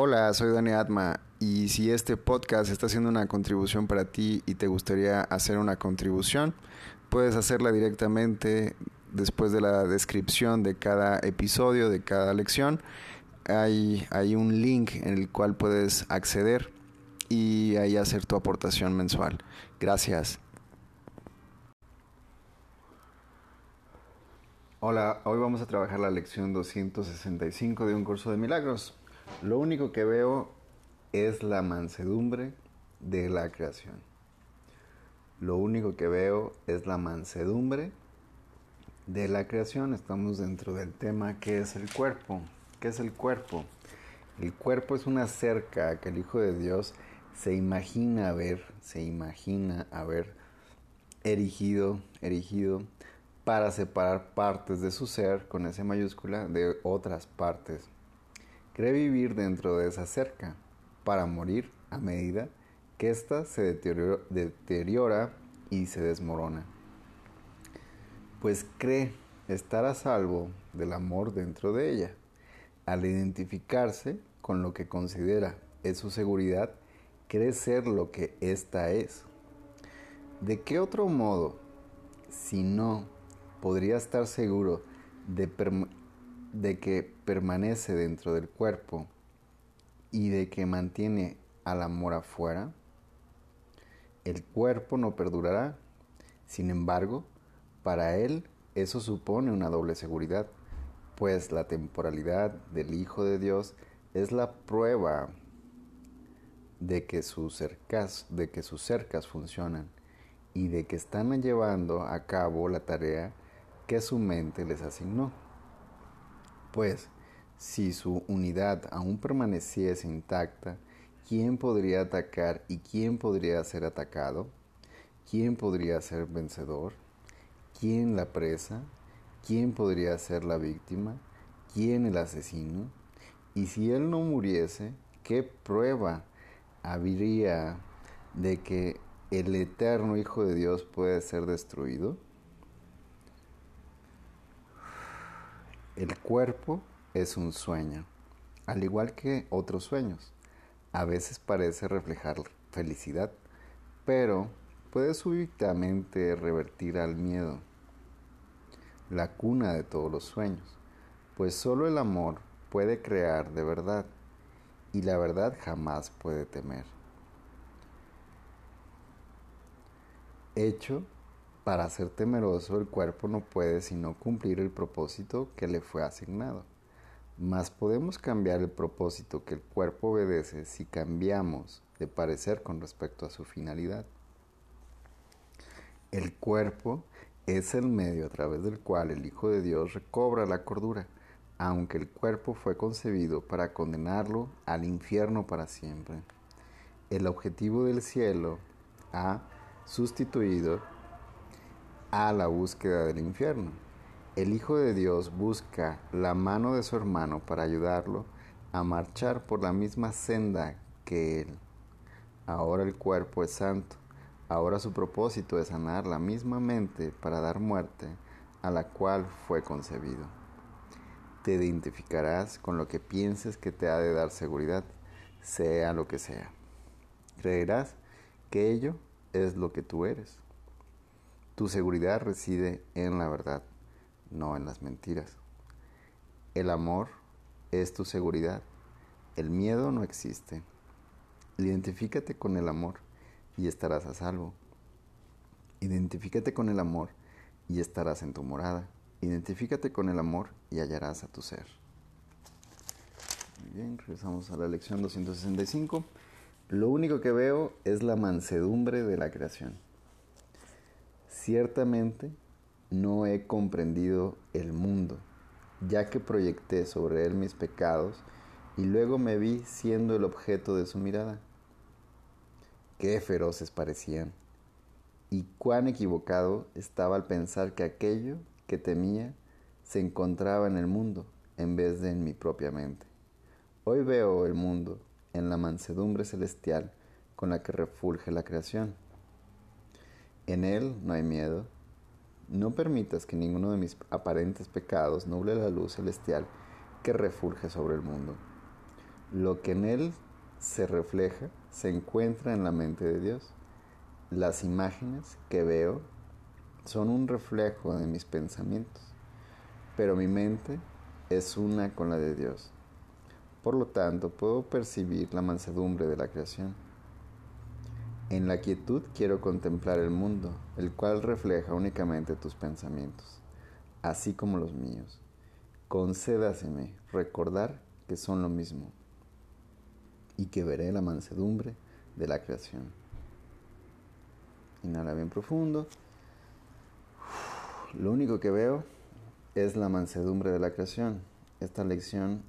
Hola, soy Dani Atma y si este podcast está haciendo una contribución para ti y te gustaría hacer una contribución, puedes hacerla directamente después de la descripción de cada episodio, de cada lección. Hay, hay un link en el cual puedes acceder y ahí hacer tu aportación mensual. Gracias. Hola, hoy vamos a trabajar la lección 265 de un curso de milagros. Lo único que veo es la mansedumbre de la creación. Lo único que veo es la mansedumbre de la creación. Estamos dentro del tema que es el cuerpo. ¿Qué es el cuerpo? El cuerpo es una cerca que el Hijo de Dios se imagina haber, se imagina haber erigido, erigido para separar partes de su ser con S mayúscula de otras partes. Cree vivir dentro de esa cerca para morir a medida que ésta se deteriora, y se desmorona. Pues cree estar a salvo del amor dentro de ella. Al identificarse con lo que considera es su seguridad, cree ser lo que ésta es. ¿De qué otro modo, si no podría estar seguro de, de que permanece dentro del cuerpo y de que mantiene al amor afuera, el cuerpo no perdurará. Sin embargo, para él eso supone una doble seguridad, pues la temporalidad del Hijo de Dios es la prueba de que sus cercas, funcionan y de que están llevando a cabo la tarea que su mente les asignó. Pues, si su unidad aún permaneciese intacta, ¿quién podría atacar y quién podría ser atacado? ¿Quién podría ser vencedor? ¿Quién la presa? ¿Quién podría ser la víctima? ¿Quién el asesino? Y si él no muriese, ¿qué prueba habría de que el eterno Hijo de Dios puede ser destruido? El cuerpo es un sueño, al igual que otros sueños. A veces parece reflejar felicidad, pero puede súbitamente revertir al miedo, la cuna de todos los sueños, pues solo el amor puede crear de verdad y la verdad jamás puede temer. Hecho para ser temeroso, el cuerpo no puede sino cumplir el propósito que le fue asignado. Mas podemos cambiar el propósito que el cuerpo obedece si cambiamos de parecer con respecto a su finalidad. El cuerpo es el medio a través del cual el Hijo de Dios recobra la cordura, aunque el cuerpo fue concebido para condenarlo al infierno para siempre. El objetivo del cielo ha sustituido a la búsqueda del infierno. El Hijo de Dios busca la mano de su hermano para ayudarlo a marchar por la misma senda que él. Ahora el cuerpo es santo, ahora su propósito es sanar la misma mente para dar muerte a la cual fue concebido. Te identificarás con lo que pienses que te ha de dar seguridad, sea lo que sea. Creerás que ello es lo que tú eres. Tu seguridad reside en la verdad, no en las mentiras. El amor es tu seguridad. El miedo no existe. Identifícate con el amor y estarás a salvo. Identifícate con el amor y estarás en tu morada. Identifícate con el amor y hallarás a tu ser. Muy bien, regresamos a la lección 265. Lo único que veo es la mansedumbre de la creación. Ciertamente no he comprendido el mundo, ya que proyecté sobre él mis pecados y luego me vi siendo el objeto de su mirada. Qué feroces parecían, y cuán equivocado estaba al pensar que aquello que temía se encontraba en el mundo en vez de en mi propia mente. Hoy veo el mundo en la mansedumbre celestial con la que refulge la creación. En Él no hay miedo. No permitas que ninguno de mis aparentes pecados nuble la luz celestial que refulge sobre el mundo. Lo que en él se refleja se encuentra en la mente de Dios. Las imágenes que veo son un reflejo de mis pensamientos, pero mi mente es una con la de Dios. Por lo tanto, puedo percibir la mansedumbre de la creación. En la quietud quiero contemplar el mundo, el cual refleja únicamente tus pensamientos, así como los míos. Concédaseme recordar que son lo mismo y que veré la mansedumbre de la creación. Inhala bien profundo. Lo único que veo es la mansedumbre de la creación. Esta lección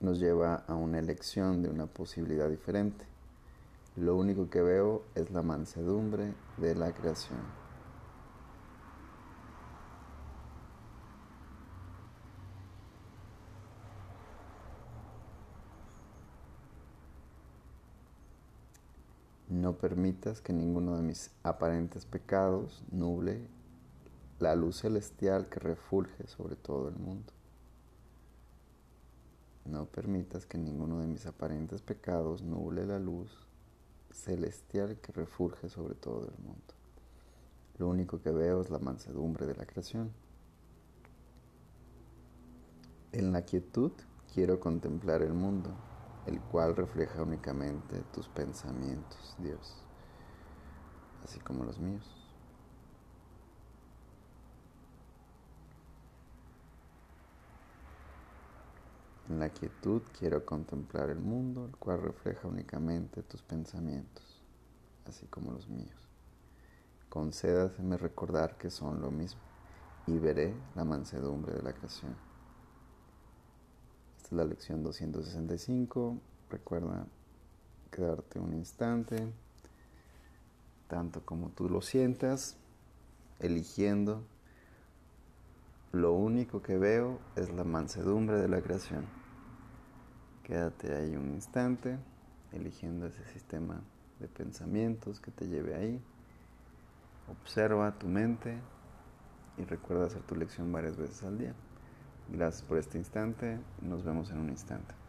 nos lleva a una elección de una posibilidad diferente. Lo único que veo es la mansedumbre de la creación. No permitas que ninguno de mis aparentes pecados nuble la luz celestial que refulge sobre todo el mundo. No permitas que ninguno de mis aparentes pecados nuble la luz celestial que refulge sobre todo el mundo. Lo único que veo es la mansedumbre de la creación. En la quietud quiero contemplar el mundo, el cual refleja únicamente tus pensamientos, Dios, así como los míos. En la quietud quiero contemplar el mundo, el cual refleja únicamente tus pensamientos, así como los míos. Concédaseme recordar que son lo mismo y veré la mansedumbre de la creación. Esta es la lección 265. Recuerda quedarte un instante, tanto como tú lo sientas, eligiendo lo único que veo es la mansedumbre de la creación. Quédate ahí un instante, eligiendo ese sistema de pensamientos que te lleve ahí. Observa tu mente y recuerda hacer tu lección varias veces al día. Gracias por este instante. Nos vemos en un instante.